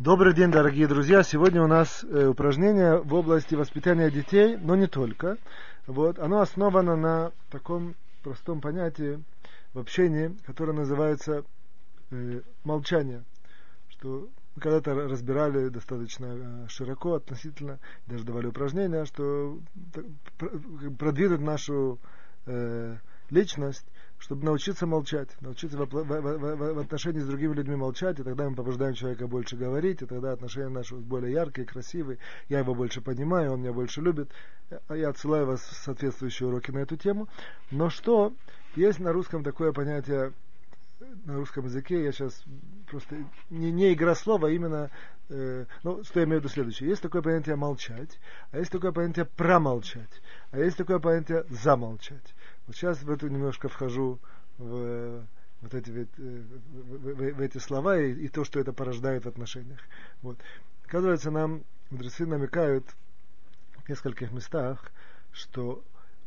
Добрый день, дорогие друзья. Сегодня у нас э, упражнение в области воспитания детей, но не только. Вот, оно основано на таком простом понятии в общении, которое называется э, молчание. Что мы когда-то разбирали достаточно э, широко относительно, даже давали упражнения, что продвинуть нашу э, личность чтобы научиться молчать, научиться в, в, в, в отношении с другими людьми молчать, и тогда мы побуждаем человека больше говорить, и тогда отношения наши более яркие, красивые, я его больше понимаю, он меня больше любит. А я отсылаю вас в соответствующие уроки на эту тему. Но что, есть на русском такое понятие, на русском языке, я сейчас просто не, не игра слова, а именно, э, ну, что я имею в виду следующее. Есть такое понятие молчать, а есть такое понятие промолчать, а есть такое понятие замолчать. Вот сейчас в это немножко вхожу в вот эти, в, в, в эти слова и, и то, что это порождает в отношениях. Вот. Оказывается, нам мудрецы намекают в нескольких местах, что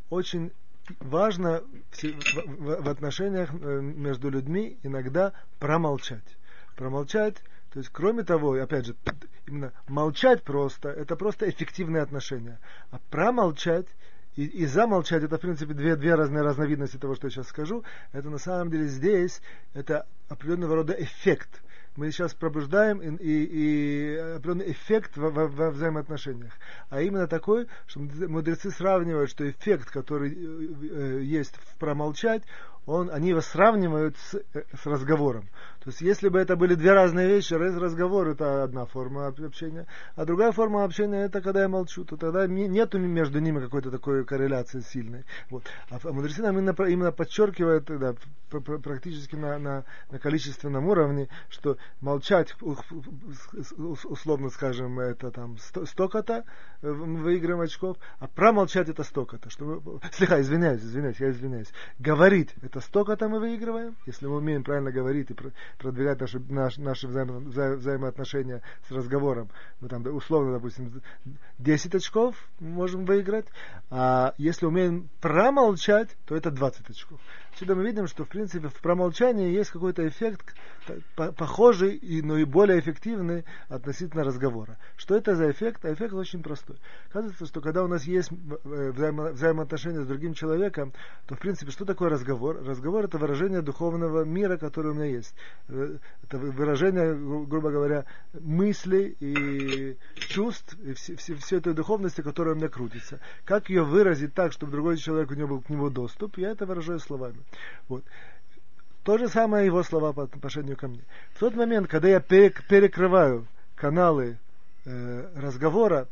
очень важно в, в, в отношениях э, между людьми иногда промолчать. Промолчать, то есть, кроме того, опять же, именно молчать просто, это просто эффективные отношения. А промолчать и, и замолчать, это, в принципе, две, две разные разновидности того, что я сейчас скажу. Это на самом деле здесь, это определенного рода эффект. Мы сейчас пробуждаем и, и, и определенный эффект во, во, во взаимоотношениях. А именно такой, что мудрецы сравнивают, что эффект, который э, есть в промолчать, он, они его сравнивают с, э, с разговором. То есть, если бы это были две разные вещи, разговор это одна форма общения, а другая форма общения это когда я молчу, то тогда нет между ними какой-то такой корреляции сильной. Вот. А, а мудрецы нам именно, именно подчеркивают да, практически на, на, на количественном уровне, что молчать, условно скажем, это там столько-то э, выигрываем очков, а промолчать это столько-то. Что слегка, извиняюсь, извиняюсь, я извиняюсь. Говорить это столько-то мы выигрываем, если мы умеем правильно говорить и продвигать наши, наш, наши взаимо, вза, взаимоотношения с разговором. Мы там, условно, допустим, 10 очков можем выиграть, а если умеем промолчать, то это 20 очков. Отсюда мы видим, что в принципе в промолчании есть какой-то эффект похожий, но и более эффективный относительно разговора. Что это за эффект? А эффект очень простой. Оказывается, что когда у нас есть э, взаимо, взаимоотношения с другим человеком, то в принципе что такое разговор? Разговор это выражение духовного мира, который у меня есть. Э, это выражение, грубо говоря, мыслей и чувств, и все, все, все этой духовности, которая у меня крутится. Как ее выразить так, чтобы другой человек у него был к нему доступ, я это выражаю словами. Вот. То же самое его слова по отношению ко мне. В тот момент, когда я перекрываю каналы э, разговора,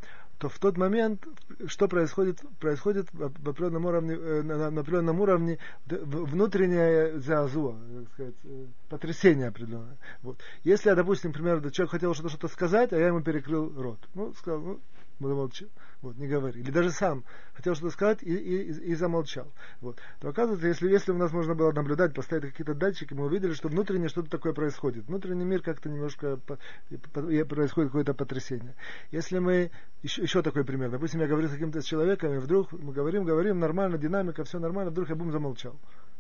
то в тот момент, что происходит, происходит в определенном уровне, э, на, на определенном уровне внутренняя зазуа, сказать, э, потрясение определенное. Вот. Если я, допустим, например, человек хотел что-то сказать, а я ему перекрыл рот. Ну, сказал, ну, замолчал. Вот, не говори. Или даже сам хотел что-то сказать и, и, и замолчал. Вот. То оказывается, если, если у нас можно было наблюдать, поставить какие-то датчики, мы увидели, что внутренне что-то такое происходит. Внутренний мир как-то немножко по, по, происходит какое-то потрясение. Если мы, еще, еще такой пример, допустим, я говорю с каким-то человеком, и вдруг мы говорим, говорим, нормально, динамика, все нормально, вдруг я бум замолчал.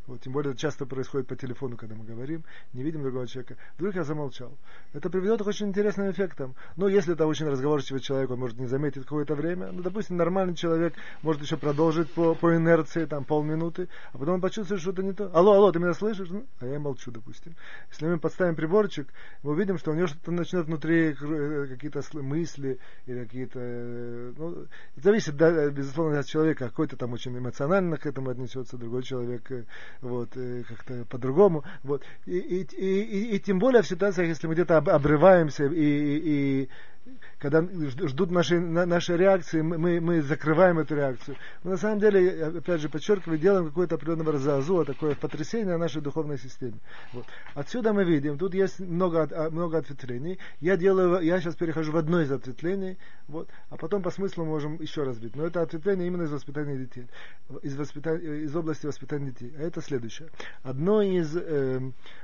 Вот, тем более это часто происходит по телефону, когда мы говорим, не видим другого человека. Вдруг я замолчал. Это приведет к очень интересным эффектам. Но если это очень разговорчивый человек, он может не заметить какое-то время. Ну, допустим, нормальный человек может еще продолжить по, по инерции, там, полминуты, а потом он почувствует, что это не то. Алло, алло, ты меня слышишь? Ну, а я молчу, допустим. Если мы подставим приборчик, мы увидим, что у него что-то начнет внутри э, какие-то мысли или какие-то... Э, ну, зависит, да, безусловно, от человека. Какой-то там очень эмоционально к этому отнесется, другой человек э, вот, э, как-то по-другому. Вот. И, и, и, и тем более в ситуациях, если мы где-то обрываемся и, и, и когда ждут наши, наши реакции, мы, мы закрываем эту реакцию. Но на самом деле, опять же, подчеркиваю, делаем какое-то определенное разазуа, такое потрясение нашей духовной системе. Вот. Отсюда мы видим, тут есть много, а, много ответвлений. Я делаю, я сейчас перехожу в одно из ответвлений, вот, а потом по смыслу можем еще развить. Но это ответвление именно из воспитания детей, из, воспитания, из области воспитания детей. А это следующее. Одно из, э,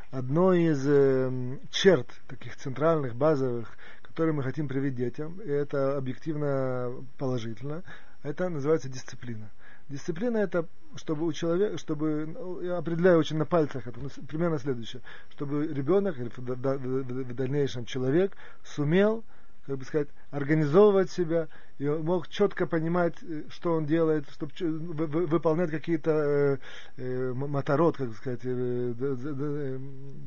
одно из э, черт таких центральных, базовых, которые мы хотим привить детям, и это объективно положительно, это называется дисциплина. Дисциплина это, чтобы у человека, чтобы, ну, я определяю очень на пальцах это, ну, примерно следующее, чтобы ребенок или в дальнейшем человек сумел как бы сказать, организовывать себя, и мог четко понимать, э, что он делает, чтобы выполнять какие-то э, э, моторот, как сказать, э, э,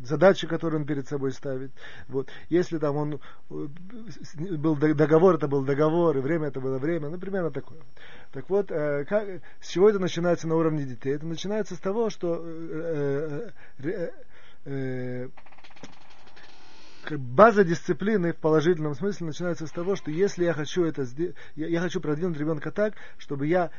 задачи, которые он перед собой ставит. Вот. Если там он был договор, это был договор, и время это было время, ну, примерно такое. Так вот, э, как, с чего это начинается на уровне детей? Это начинается с того, что э, э, э, база дисциплины в положительном смысле начинается с того, что если я хочу это сделать, я, я хочу продвинуть ребенка так, чтобы я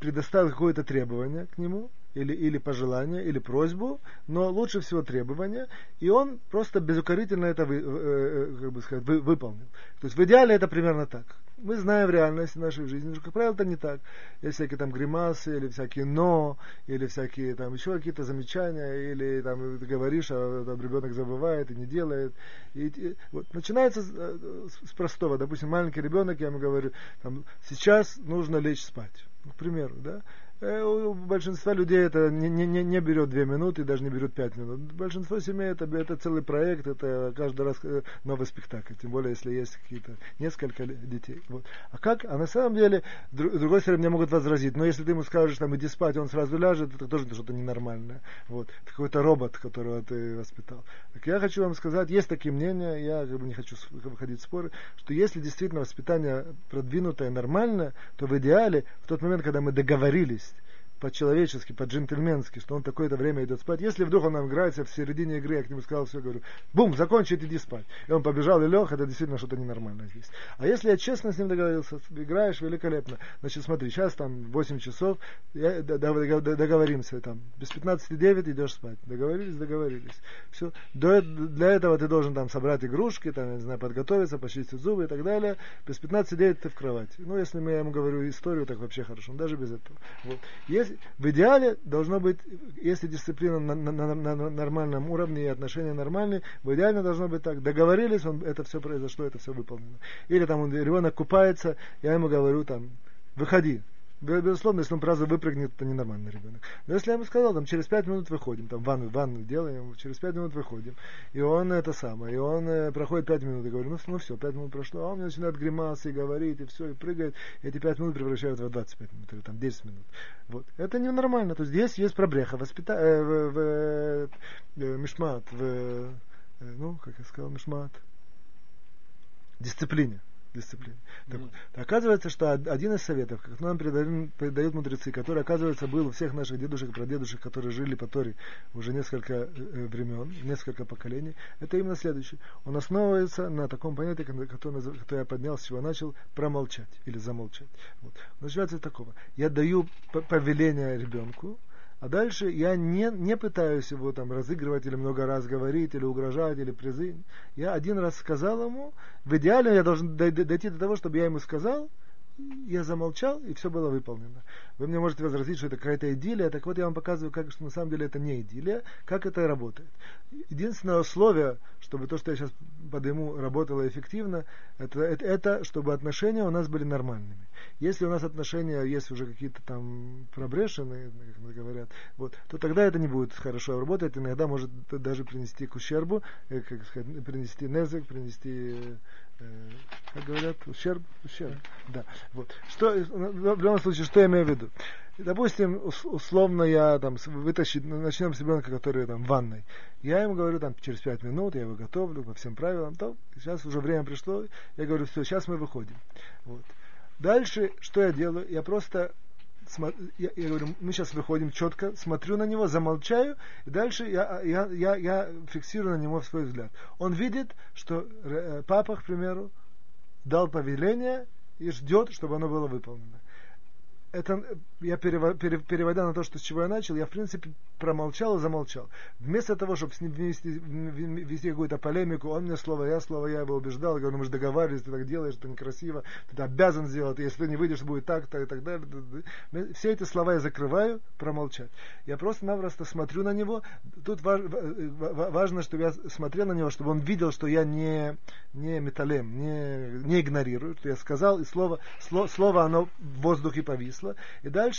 предоставил какое-то требование к нему, или, или пожелание, или просьбу, но лучше всего требование, и он просто безукорительно это вы, э, э, как бы сказать, вы, выполнил. То есть в идеале это примерно так. Мы знаем в реальности нашей жизни, что, как правило, это не так. Есть всякие там гримасы, или всякие но, или всякие там еще какие-то замечания, или там ты говоришь, а там ребенок забывает и не делает. И, и, вот, начинается с, э, с простого. Допустим, маленький ребенок, я ему говорю, там, сейчас нужно лечь спать. К примеру, да. Э, у большинства людей это не, не, не берет две минуты, даже не берет пять минут. Большинство семей это, это целый проект, это каждый раз э, новый спектакль, тем более если есть какие-то несколько детей. Вот. А как? А на самом деле, с другой стороны, мне могут возразить, но если ты ему скажешь, там, иди спать, он сразу ляжет, это тоже что-то ненормальное. Вот. Это какой-то робот, которого ты воспитал. Так я хочу вам сказать, есть такие мнения, я как бы не хочу выходить в споры, что если действительно воспитание продвинутое, нормальное, то в идеале, в тот момент, когда мы договорились, по-человечески, по-джентльменски, что он такое-то время идет спать. Если вдруг он играется в середине игры, я к нему сказал, все, говорю, бум, закончи, иди спать. И он побежал и лег, это действительно что-то ненормальное здесь. А если я честно с ним договорился, играешь великолепно, значит, смотри, сейчас там 8 часов, я, договоримся, там, без 15-9 идешь спать. Договорились, договорились. Все. Для этого ты должен там собрать игрушки, там, я не знаю, подготовиться, почистить зубы и так далее. Без 15-9 ты в кровать. Ну, если я ему говорю историю, так вообще хорошо, даже без этого. Вот. В идеале должно быть, если дисциплина на, на, на, на нормальном уровне и отношения нормальные, в идеале должно быть так. Договорились, он, это все произошло, это все выполнено. Или там он, ребенок купается, я ему говорю там, выходи, Безусловно, если он сразу выпрыгнет, то ненормальный ребенок. Но если я ему сказал, там, через пять минут выходим, там, ванну, ванну делаем, через пять минут выходим, и он это самое, и он э, проходит пять минут, и говорю, ну, ну все, пять минут прошло, а он начинает гримасы и говорить, и все, и прыгает, и эти пять минут превращаются в 25 минут, или там 10 минут. Вот. Это ненормально. То есть здесь есть пробреха, воспита... э, в, в, э, мишмат, в, э, ну, как я сказал, мишмат, дисциплине дисциплине. Так, mm. оказывается, что один из советов, как нам передают, передают мудрецы, который, оказывается, был у всех наших дедушек прадедушек, которые жили по Торе уже несколько э, э времен, несколько поколений, это именно следующий. Он основывается на таком понятии, которое, которое я поднял, с чего начал, промолчать или замолчать. Вот. Начинается с такого. Я даю повеление ребенку, а дальше я не, не пытаюсь его там разыгрывать или много раз говорить, или угрожать, или призы. Я один раз сказал ему, в идеале я должен дойти до того, чтобы я ему сказал, я замолчал, и все было выполнено. Вы мне можете возразить, что это какая-то идиллия, так вот я вам показываю, как, что на самом деле это не идиллия, как это работает. Единственное условие, чтобы то, что я сейчас подниму, работало эффективно, это, это, это чтобы отношения у нас были нормальными. Если у нас отношения есть уже какие-то там пробрешенные, как говорят, вот, то тогда это не будет хорошо работать, иногда может даже принести к ущербу, э, как сказать, принести незык, принести Э, как говорят, ущерб, ущерб, да. Вот. Что, в любом случае, что я имею в виду? Допустим, условно я там вытащить, начнем с ребенка, который там в ванной. Я ему говорю там через пять минут, я его готовлю по всем правилам, то сейчас уже время пришло, я говорю, все, сейчас мы выходим. Вот. Дальше, что я делаю? Я просто я, я говорю, мы сейчас выходим четко, смотрю на него, замолчаю, и дальше я, я, я, я фиксирую на него свой взгляд. Он видит, что э, папа, к примеру, дал повеление и ждет, чтобы оно было выполнено это я переводя на то, что с чего я начал, я в принципе промолчал и замолчал. Вместо того, чтобы с ним вести, вести какую-то полемику, он мне слово я, слово я его убеждал, говорю, «Ну, мы же договаривались, ты так делаешь, это некрасиво, ты обязан сделать, если ты не выйдешь, будет так, то и так далее. Все эти слова я закрываю, промолчать. Я просто-напросто смотрю на него. Тут важно, чтобы я смотрел на него, чтобы он видел, что я не, не металлем, не, не игнорирую, что я сказал, и слово, слово, слово оно в воздухе повисло. И дальше,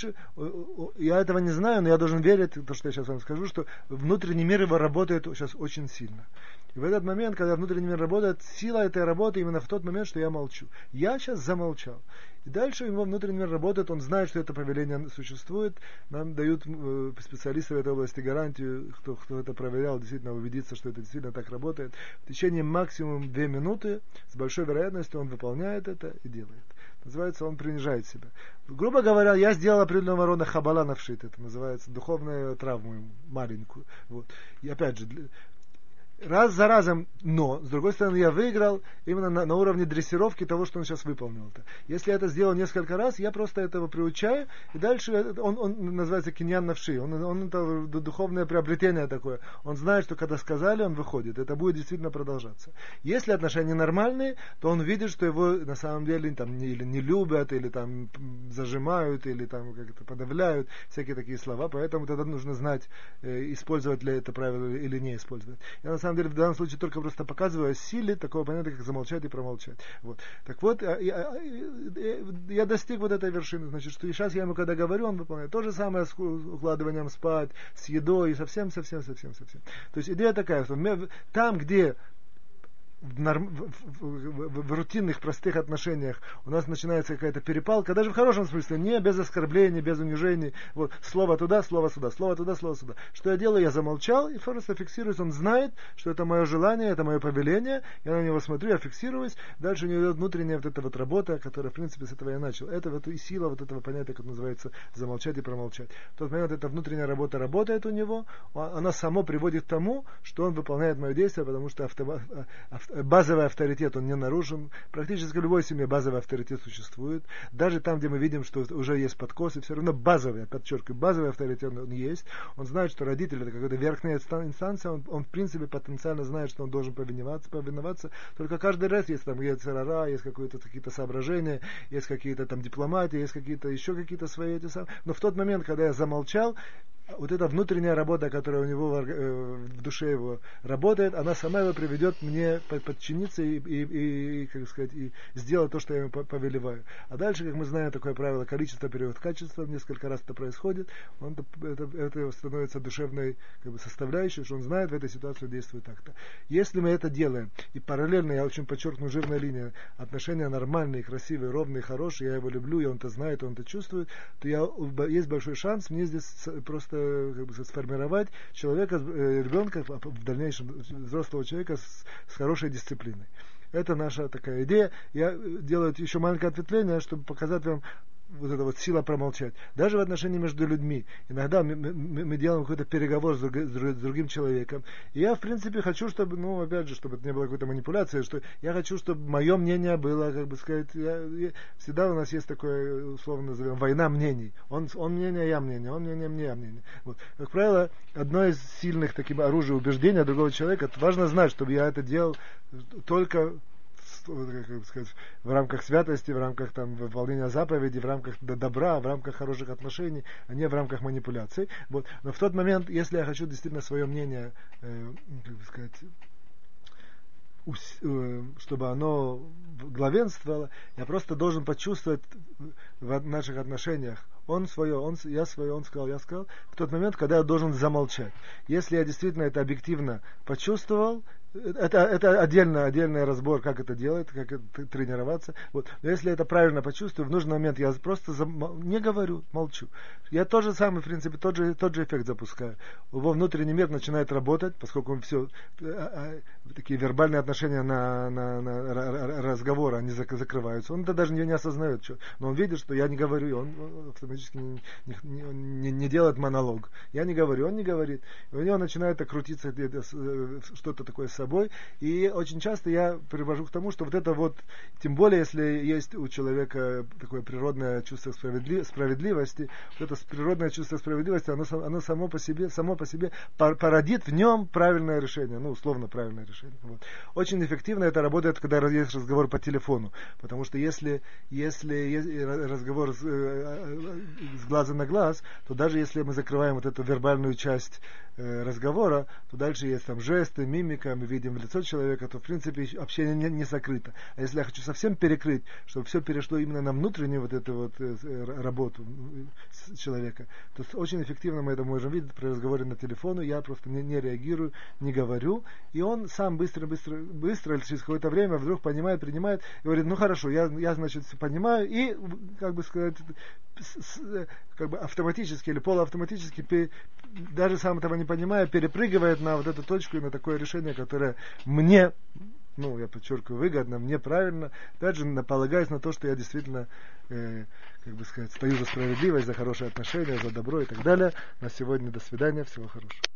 я этого не знаю, но я должен верить, то, что я сейчас вам скажу, что внутренний мир его работает сейчас очень сильно. И в этот момент, когда внутренний мир работает, сила этой работы именно в тот момент, что я молчу. Я сейчас замолчал. И дальше его внутренний мир работает, он знает, что это повеление существует. Нам дают э, специалисты в этой области гарантию, кто, кто это проверял, действительно убедиться, что это действительно так работает. В течение максимум две минуты с большой вероятностью он выполняет это и делает. Называется, он принижает себя. Грубо говоря, я сделал определенного рода хабала навшит. Это называется духовную травму маленькую. Вот. И опять же, раз за разом, но, с другой стороны, я выиграл именно на, на уровне дрессировки того, что он сейчас выполнил. -то. Если я это сделал несколько раз, я просто этого приучаю, и дальше он, он называется киньян навши, он, он это духовное приобретение такое. Он знает, что когда сказали, он выходит. Это будет действительно продолжаться. Если отношения нормальные, то он видит, что его на самом деле там, не, или не любят, или там зажимают, или там как-то подавляют, всякие такие слова. Поэтому тогда нужно знать, э, использовать ли это правило или не использовать. Я на самом самом деле в данном случае только просто показываю силе такого понятия, как замолчать и промолчать. Вот. Так вот, я, я, я достиг вот этой вершины, значит, что и сейчас я ему когда говорю, он выполняет то же самое с укладыванием спать, с едой, и совсем, совсем, совсем, совсем. То есть идея такая, что там, где в, норм, в, в, в рутинных простых отношениях у нас начинается какая-то перепалка, даже в хорошем смысле, не без оскорблений, без унижений. Вот, слово туда, слово сюда, слово туда, слово сюда. Что я делаю? Я замолчал, и просто фиксируюсь. Он знает, что это мое желание, это мое повеление. Я на него смотрю, я фиксируюсь. Дальше у него идет внутренняя вот эта вот работа, которая, в принципе, с этого я начал. Это вот и сила вот этого понятия, как называется, замолчать и промолчать. В тот момент эта внутренняя работа работает у него, она само приводит к тому, что он выполняет мое действие, потому что авто, авто, базовый авторитет, он не нарушен. Практически в любой семье базовый авторитет существует. Даже там, где мы видим, что уже есть подкосы, все равно базовый, подчеркиваю, базовый авторитет он есть. Он знает, что родитель это какая-то верхняя инстанция, он, он в принципе потенциально знает, что он должен повиноваться, повиноваться. Только каждый раз есть там есть царара, есть какие-то какие-то соображения, есть какие-то там дипломатии, есть какие-то еще какие-то свои эти самые. Но в тот момент, когда я замолчал, вот эта внутренняя работа, которая у него в, э, в душе его работает, она сама его приведет мне подчиниться и, и, и, как сказать, и сделать то, что я ему повелеваю. А дальше, как мы знаем, такое правило, количество перевод качество, несколько раз это происходит, он, это, это становится душевной как бы, составляющей, что он знает, в этой ситуации действует так-то. Если мы это делаем, и параллельно, я очень подчеркну, жирная линия, отношения нормальные, красивые, ровные, хорошие, я его люблю, и он это знает, он это чувствует, то я, есть большой шанс мне здесь просто как бы, сформировать человека, э, ребенка, в дальнейшем взрослого человека с, с хорошей дисциплиной. Это наша такая идея. Я делаю еще маленькое ответвление, чтобы показать вам вот эта вот сила промолчать. Даже в отношении между людьми. Иногда мы, мы, мы делаем какой-то переговор с, друг, с другим человеком. И я, в принципе, хочу, чтобы, ну, опять же, чтобы это не было какой-то манипуляции, что я хочу, чтобы мое мнение было, как бы сказать, я, я, всегда у нас есть такое, условно назовем, война мнений. Он, он мнение, я мнение, он мнение, мне я мнение. Вот. Как правило, одно из сильных таких оружий убеждения другого человека, важно знать, чтобы я это делал только как сказать, в рамках святости, в рамках там, выполнения заповедей, в рамках добра, в рамках хороших отношений, а не в рамках манипуляций. Вот. Но в тот момент, если я хочу действительно свое мнение, э, как сказать, э, чтобы оно главенствовало, я просто должен почувствовать в наших отношениях, он свое, он, я свое, он сказал, я сказал, в тот момент, когда я должен замолчать. Если я действительно это объективно почувствовал, это, это отдельно, отдельный разбор, как это делать, как это, тренироваться. Вот. Но если это правильно почувствую, в нужный момент я просто зам... не говорю, молчу. Я тот же самый, в принципе, тот же, тот же эффект запускаю. Его внутренний мир начинает работать, поскольку все, а, а, такие вербальные отношения на, на, на разговор, они закрываются. Он это даже не, не осознает, что. но он видит, что я не говорю, и он автоматически не, не, не, не делает монолог. Я не говорю, он не говорит. И у него начинает крутиться э, что-то такое собой. И очень часто я привожу к тому, что вот это вот, тем более, если есть у человека такое природное чувство справедливости, вот это природное чувство справедливости, оно, оно само по себе, само по себе породит в нем правильное решение, ну, условно правильное решение. Вот. Очень эффективно это работает, когда есть разговор по телефону, потому что если, если разговор, э, с глаза на глаз, то даже если мы закрываем вот эту вербальную часть э, разговора, то дальше есть там жесты, мимика, видим лицо человека, то в принципе общение не, не закрыто. А если я хочу совсем перекрыть, чтобы все перешло именно на внутреннюю вот эту вот э, э работу человека, то очень эффективно мы это можем видеть при разговоре на телефону, я просто не, не реагирую, не говорю, и он сам быстро-быстро, быстро, через какое-то время вдруг понимает, принимает, и говорит, ну хорошо, я, я значит, понимаю, и, как бы сказать, как бы автоматически или полуавтоматически, даже сам этого не понимая, перепрыгивает на вот эту точку и на такое решение, которое мне ну, я подчеркиваю, выгодно, мне правильно, опять же, полагаясь на то, что я действительно, э, как бы сказать, стою за справедливость, за хорошие отношения, за добро и так далее. На сегодня до свидания, всего хорошего.